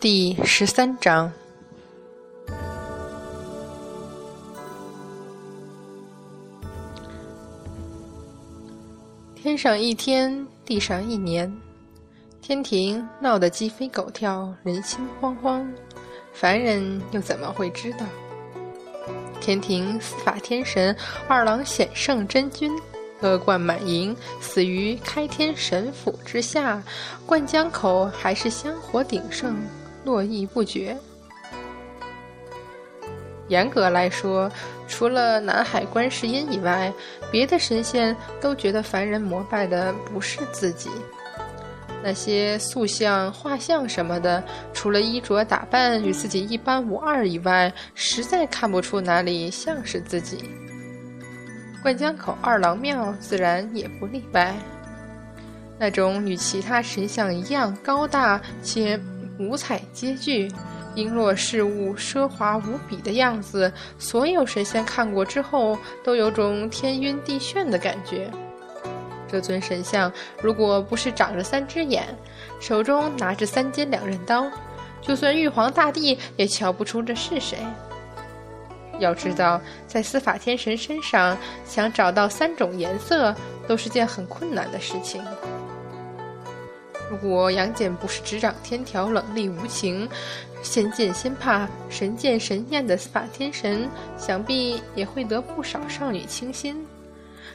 第十三章。天上一天，地上一年，天庭闹得鸡飞狗跳，人心惶惶，凡人又怎么会知道？天庭司法天神二郎显圣真君，恶贯满盈，死于开天神府之下，灌江口还是香火鼎盛，络绎不绝。严格来说，除了南海观世音以外，别的神仙都觉得凡人膜拜的不是自己。那些塑像、画像什么的，除了衣着打扮与自己一般无二以外，实在看不出哪里像是自己。灌江口二郎庙自然也不例外。那种与其他神像一样高大且五彩皆具。璎珞饰物奢华无比的样子，所有神仙看过之后都有种天晕地眩的感觉。这尊神像如果不是长着三只眼，手中拿着三尖两刃刀，就算玉皇大帝也瞧不出这是谁。要知道，在司法天神身上想找到三种颜色，都是件很困难的事情。如果杨戬不是执掌天条、冷厉无情、仙剑仙怕、神剑神厌的司法天神，想必也会得不少少女倾心。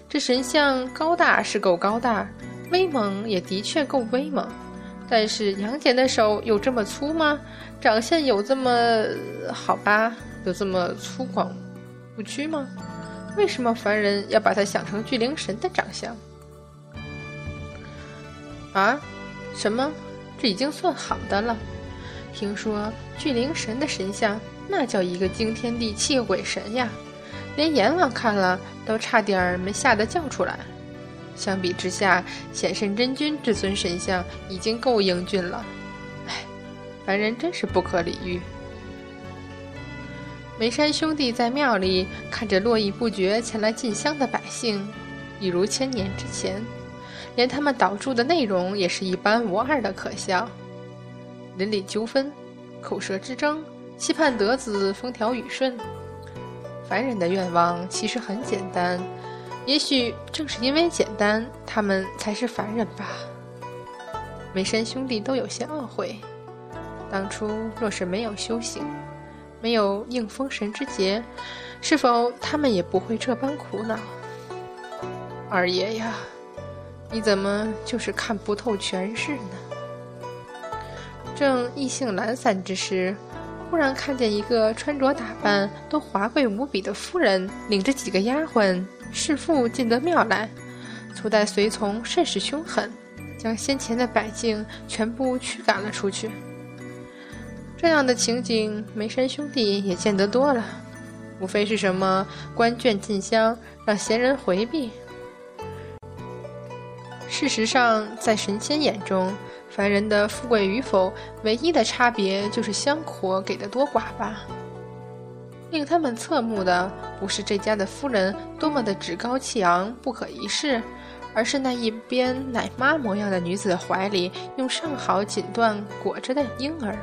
这神像高大是够高大，威猛也的确够威猛，但是杨戬的手有这么粗吗？长相有这么好吧？有这么粗犷不屈吗？为什么凡人要把他想成巨灵神的长相？啊？什么？这已经算好的了。听说巨灵神的神像，那叫一个惊天地泣鬼神呀！连阎王看了都差点没吓得叫出来。相比之下，显圣真君这尊神像已经够英俊了。唉，凡人真是不可理喻。梅山兄弟在庙里看着络绎不绝前来进香的百姓，一如千年之前。连他们导注的内容也是一般无二的可笑，邻里纠纷、口舌之争，期盼得子风调雨顺。凡人的愿望其实很简单，也许正是因为简单，他们才是凡人吧。梅山兄弟都有些懊悔，当初若是没有修行，没有应封神之劫，是否他们也不会这般苦恼？二爷呀！你怎么就是看不透权势呢？正意兴懒散之时，忽然看见一个穿着打扮都华贵无比的夫人，领着几个丫鬟侍妇进得庙来，初代随从甚是凶狠，将先前的百姓全部驱赶了出去。这样的情景，梅山兄弟也见得多了，无非是什么官眷进香，让闲人回避。事实上，在神仙眼中，凡人的富贵与否，唯一的差别就是香火给的多寡吧。令他们侧目的，不是这家的夫人多么的趾高气昂、不可一世，而是那一边奶妈模样的女子怀里用上好锦缎裹着的婴儿。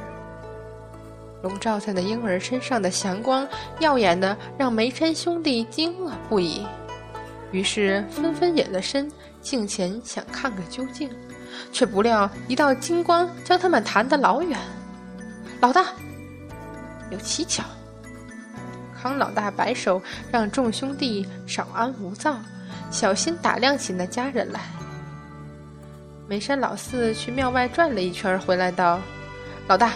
笼罩在那婴儿身上的祥光，耀眼的让梅山兄弟惊愕不已，于是纷纷隐了身。镜前想看个究竟，却不料一道金光将他们弹得老远。老大，有蹊跷！康老大摆手让众兄弟稍安勿躁，小心打量起那家人来。梅山老四去庙外转了一圈，回来道：“老大，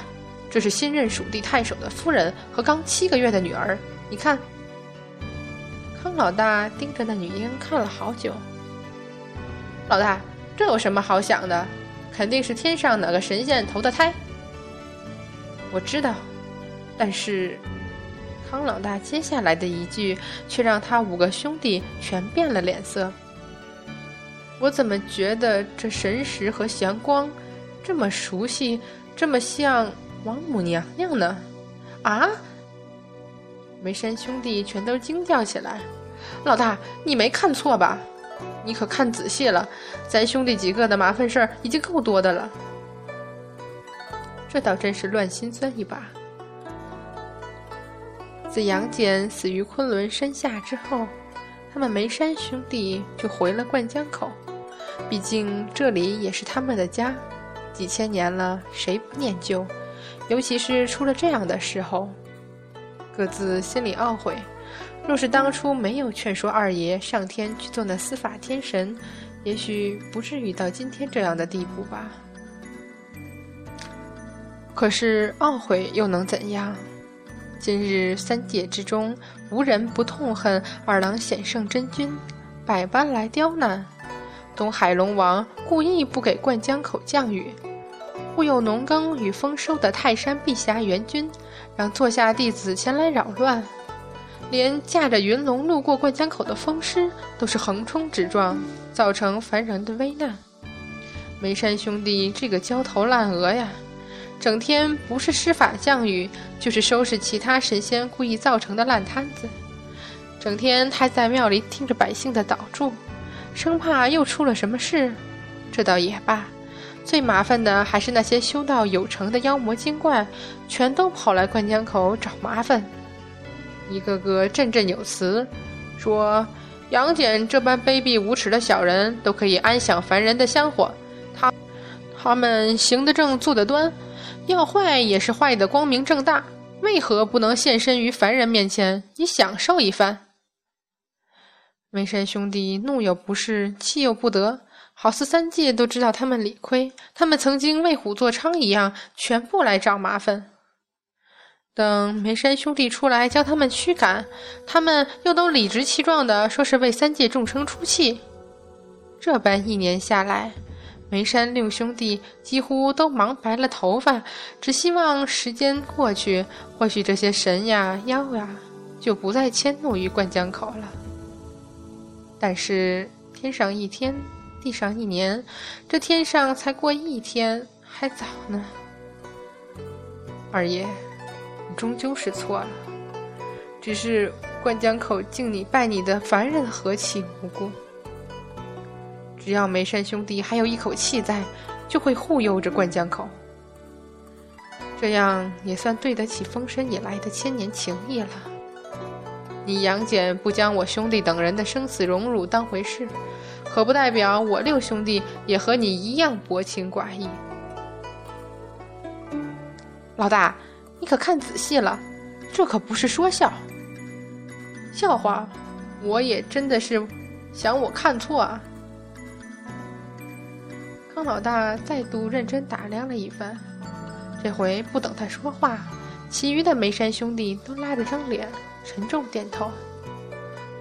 这是新任蜀地太守的夫人和刚七个月的女儿，你看。”康老大盯着那女婴看了好久。老大，这有什么好想的？肯定是天上哪个神仙投的胎。我知道，但是康老大接下来的一句却让他五个兄弟全变了脸色。我怎么觉得这神识和祥光这么熟悉，这么像王母娘娘呢？啊！梅山兄弟全都惊叫起来：“老大，你没看错吧？”你可看仔细了，咱兄弟几个的麻烦事儿已经够多的了。这倒真是乱心酸一把。自杨戬死于昆仑山下之后，他们梅山兄弟就回了灌江口，毕竟这里也是他们的家，几千年了，谁不念旧？尤其是出了这样的时候，各自心里懊悔。若是当初没有劝说二爷上天去做那司法天神，也许不至于到今天这样的地步吧。可是懊悔又能怎样？今日三界之中，无人不痛恨二郎显圣真君，百般来刁难。东海龙王故意不给灌江口降雨，忽悠农耕与丰收的泰山碧霞元君，让座下弟子前来扰乱。连驾着云龙路过灌江口的风师都是横冲直撞，造成凡人的危难。梅山兄弟这个焦头烂额呀，整天不是施法降雨，就是收拾其他神仙故意造成的烂摊子。整天还在庙里听着百姓的祷祝，生怕又出了什么事。这倒也罢，最麻烦的还是那些修道有成的妖魔精怪，全都跑来灌江口找麻烦。一个个振振有词，说杨戬这般卑鄙无耻的小人，都可以安享凡人的香火。他他们行得正，坐得端，要坏也是坏得光明正大。为何不能现身于凡人面前，以享受一番？梅山兄弟怒又不是，气又不得，好似三界都知道他们理亏，他们曾经为虎作伥一样，全部来找麻烦。等梅山兄弟出来将他们驱赶，他们又都理直气壮地说是为三界众生出气。这般一年下来，梅山六兄弟几乎都忙白了头发，只希望时间过去，或许这些神呀妖呀就不再迁怒于灌江口了。但是天上一天，地上一年，这天上才过一天，还早呢。二爷。终究是错了，只是灌江口敬你拜你的凡人何其无辜！只要梅山兄弟还有一口气在，就会护佑着灌江口，这样也算对得起封神以来的千年情谊了。你杨戬不将我兄弟等人的生死荣辱当回事，可不代表我六兄弟也和你一样薄情寡义。老大。你可看仔细了，这可不是说笑。笑话，我也真的是想我看错啊。康老大再度认真打量了一番，这回不等他说话，其余的梅山兄弟都拉着张脸，沉重点头，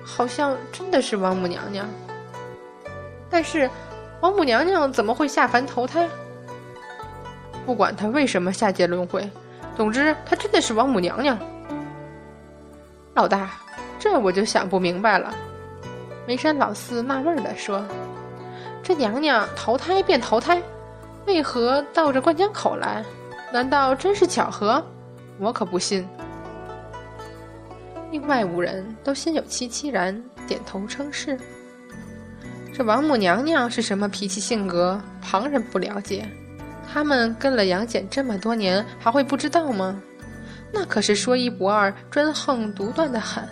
好像真的是王母娘娘。但是，王母娘娘怎么会下凡投胎？不管她为什么下界轮回。总之，她真的是王母娘娘。老大，这我就想不明白了。梅山老四纳闷地说：“这娘娘投胎便投胎，为何到这灌江口来？难道真是巧合？我可不信。”另外五人都心有戚戚然，点头称是。这王母娘娘是什么脾气性格？旁人不了解。他们跟了杨戬这么多年，还会不知道吗？那可是说一不二、专横独断的很。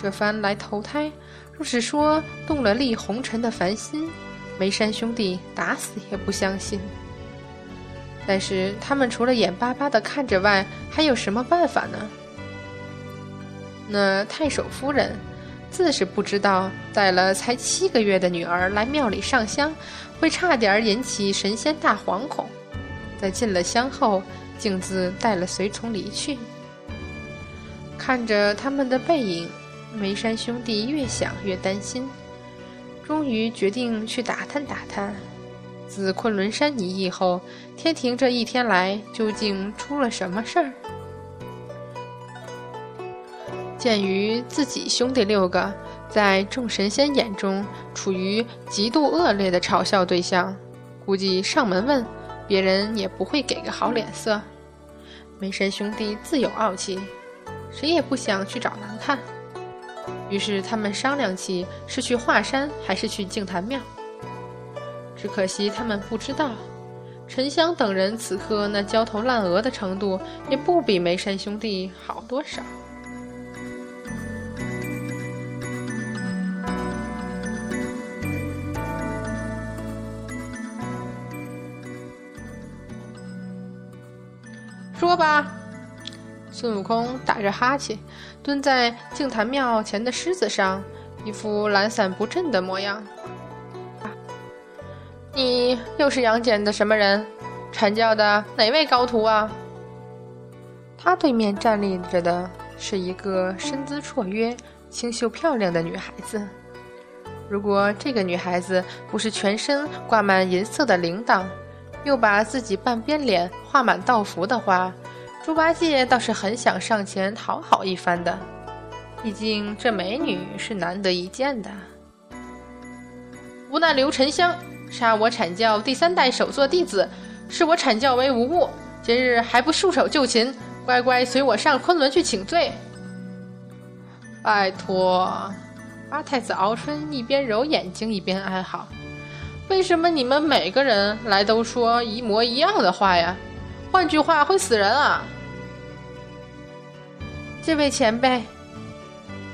这番来投胎，若是说动了立红尘的凡心，梅山兄弟打死也不相信。但是他们除了眼巴巴的看着外，还有什么办法呢？那太守夫人。自是不知道带了才七个月的女儿来庙里上香，会差点引起神仙大惶恐。在进了香后，径自带了随从离去。看着他们的背影，梅山兄弟越想越担心，终于决定去打探打探，自昆仑山一役后，天庭这一天来究竟出了什么事儿。鉴于自己兄弟六个在众神仙眼中处于极度恶劣的嘲笑对象，估计上门问别人也不会给个好脸色。梅山兄弟自有傲气，谁也不想去找难看。于是他们商量起是去华山还是去净坛庙。只可惜他们不知道，沉香等人此刻那焦头烂额的程度，也不比梅山兄弟好多少。说吧，孙悟空打着哈欠，蹲在净坛庙前的狮子上，一副懒散不振的模样。你又是杨戬的什么人？阐教的哪位高徒啊？他对面站立着的是一个身姿绰约、清秀漂亮的女孩子。如果这个女孩子不是全身挂满银色的铃铛，又把自己半边脸画满道符的话，猪八戒倒是很想上前讨好一番的。毕竟这美女是难得一见的。无奈刘沉香。杀我阐教第三代首座弟子，视我阐教为无物，今日还不束手就擒，乖乖随我上昆仑去请罪。拜托，八太子敖春一边揉眼睛一边哀嚎：“为什么你们每个人来都说一模一样的话呀？换句话会死人啊！”这位前辈，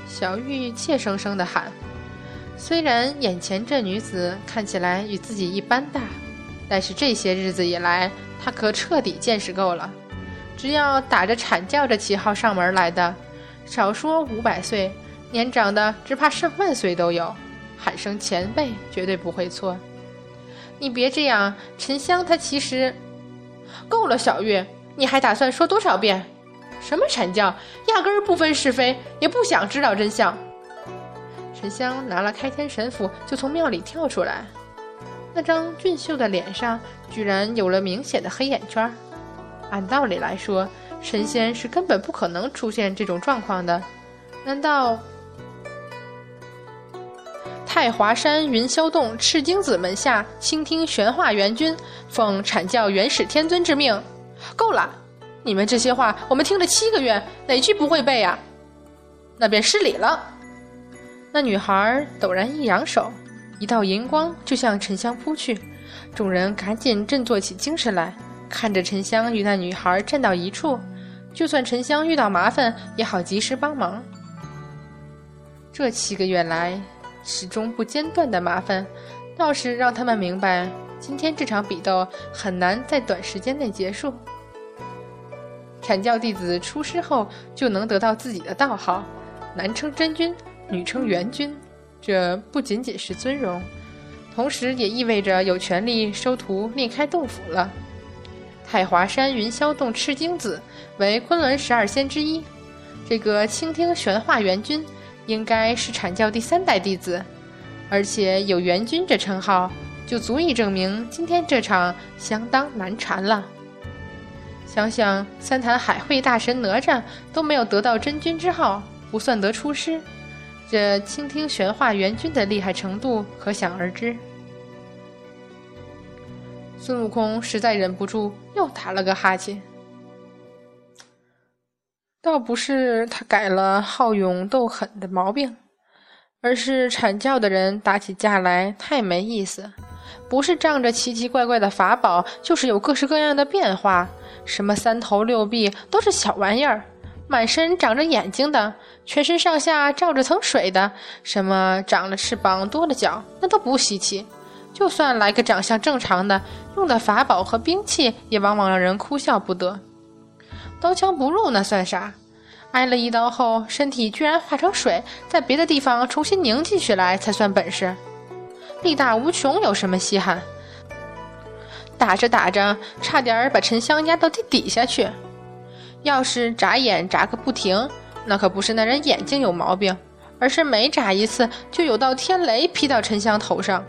小玉怯生生的喊。虽然眼前这女子看起来与自己一般大，但是这些日子以来，她可彻底见识够了。只要打着阐教这旗号上门来的，少说五百岁，年长的只怕上万岁都有。喊声前辈绝对不会错。你别这样，沉香他其实够了。小玉，你还打算说多少遍？什么阐教，压根儿不分是非，也不想知道真相。沉香拿了开天神斧，就从庙里跳出来。那张俊秀的脸上居然有了明显的黑眼圈。按道理来说，神仙是根本不可能出现这种状况的。难道太华山云霄洞赤精子门下倾听玄化元君奉阐教元始天尊之命？够了！你们这些话我们听了七个月，哪句不会背呀？那便失礼了。那女孩陡然一扬手，一道银光就向沉香扑去，众人赶紧振作起精神来，看着沉香与那女孩站到一处，就算沉香遇到麻烦，也好及时帮忙。这七个月来始终不间断的麻烦，倒是让他们明白，今天这场比斗很难在短时间内结束。阐教弟子出师后就能得到自己的道号，男称真君。女称元君，这不仅仅是尊荣，同时也意味着有权利收徒另开洞府了。太华山云霄洞赤精子为昆仑十二仙之一，这个倾听玄化元君应该是阐教第三代弟子，而且有元君这称号，就足以证明今天这场相当难缠了。想想三坛海会大神哪吒都没有得到真君之号，不算得出师。这倾听玄化元君的厉害程度可想而知。孙悟空实在忍不住，又打了个哈欠。倒不是他改了好勇斗狠的毛病，而是阐教的人打起架来太没意思，不是仗着奇奇怪怪的法宝，就是有各式各样的变化，什么三头六臂都是小玩意儿。满身长着眼睛的，全身上下罩着层水的，什么长了翅膀、多了脚，那都不稀奇。就算来个长相正常的，用的法宝和兵器也往往让人哭笑不得。刀枪不入那算啥？挨了一刀后，身体居然化成水，在别的地方重新凝进去来才算本事。力大无穷有什么稀罕？打着打着，差点把沉香压到地底下去。要是眨眼眨个不停，那可不是那人眼睛有毛病，而是每眨一次就有道天雷劈到沉香头上。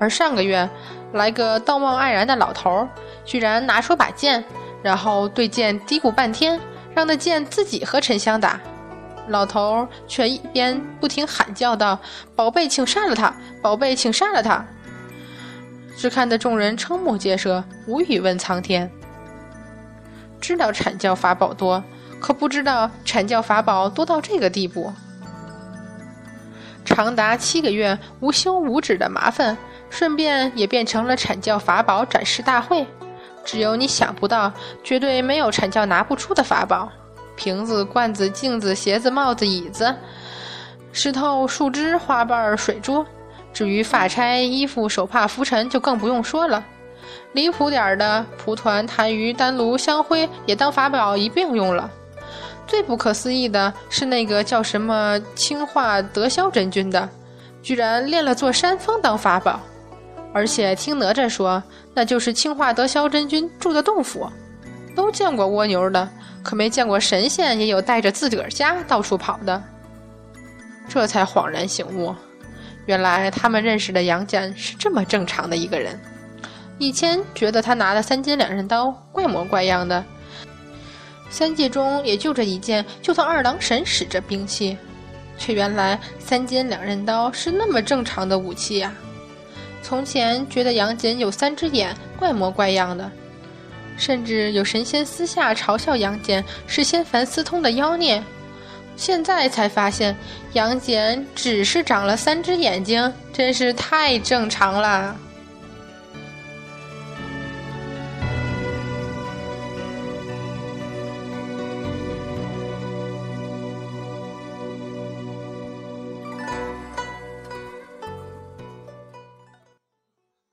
而上个月来个道貌岸然的老头，居然拿出把剑，然后对剑嘀咕半天，让那剑自己和沉香打。老头却一边不停喊叫道：“宝贝，请杀了他！宝贝，请杀了他！”只看得众人瞠目结舌，无语问苍天。知道阐教法宝多，可不知道阐教法宝多到这个地步。长达七个月无休无止的麻烦，顺便也变成了阐教法宝展示大会。只有你想不到，绝对没有阐教拿不出的法宝：瓶子、罐子、镜子、鞋子、帽子、椅子、石头、树枝、花瓣、水珠。至于发钗、衣服、手帕、拂尘，就更不用说了。离谱点儿的，蒲团、痰盂、丹炉、香灰也当法宝一并用了。最不可思议的是，那个叫什么清化德霄真君的，居然练了座山峰当法宝，而且听哪吒说，那就是清化德霄真君住的洞府。都见过蜗牛的，可没见过神仙也有带着自个儿家到处跑的。这才恍然醒悟，原来他们认识的杨戬是这么正常的一个人。以前觉得他拿的三尖两刃刀怪模怪样的。三界中也就这一件，就算二郎神使这兵器，却原来三尖两刃刀是那么正常的武器呀！从前觉得杨戬有三只眼，怪模怪样的，甚至有神仙私下嘲笑杨戬是仙凡私通的妖孽，现在才发现杨戬只是长了三只眼睛，真是太正常了。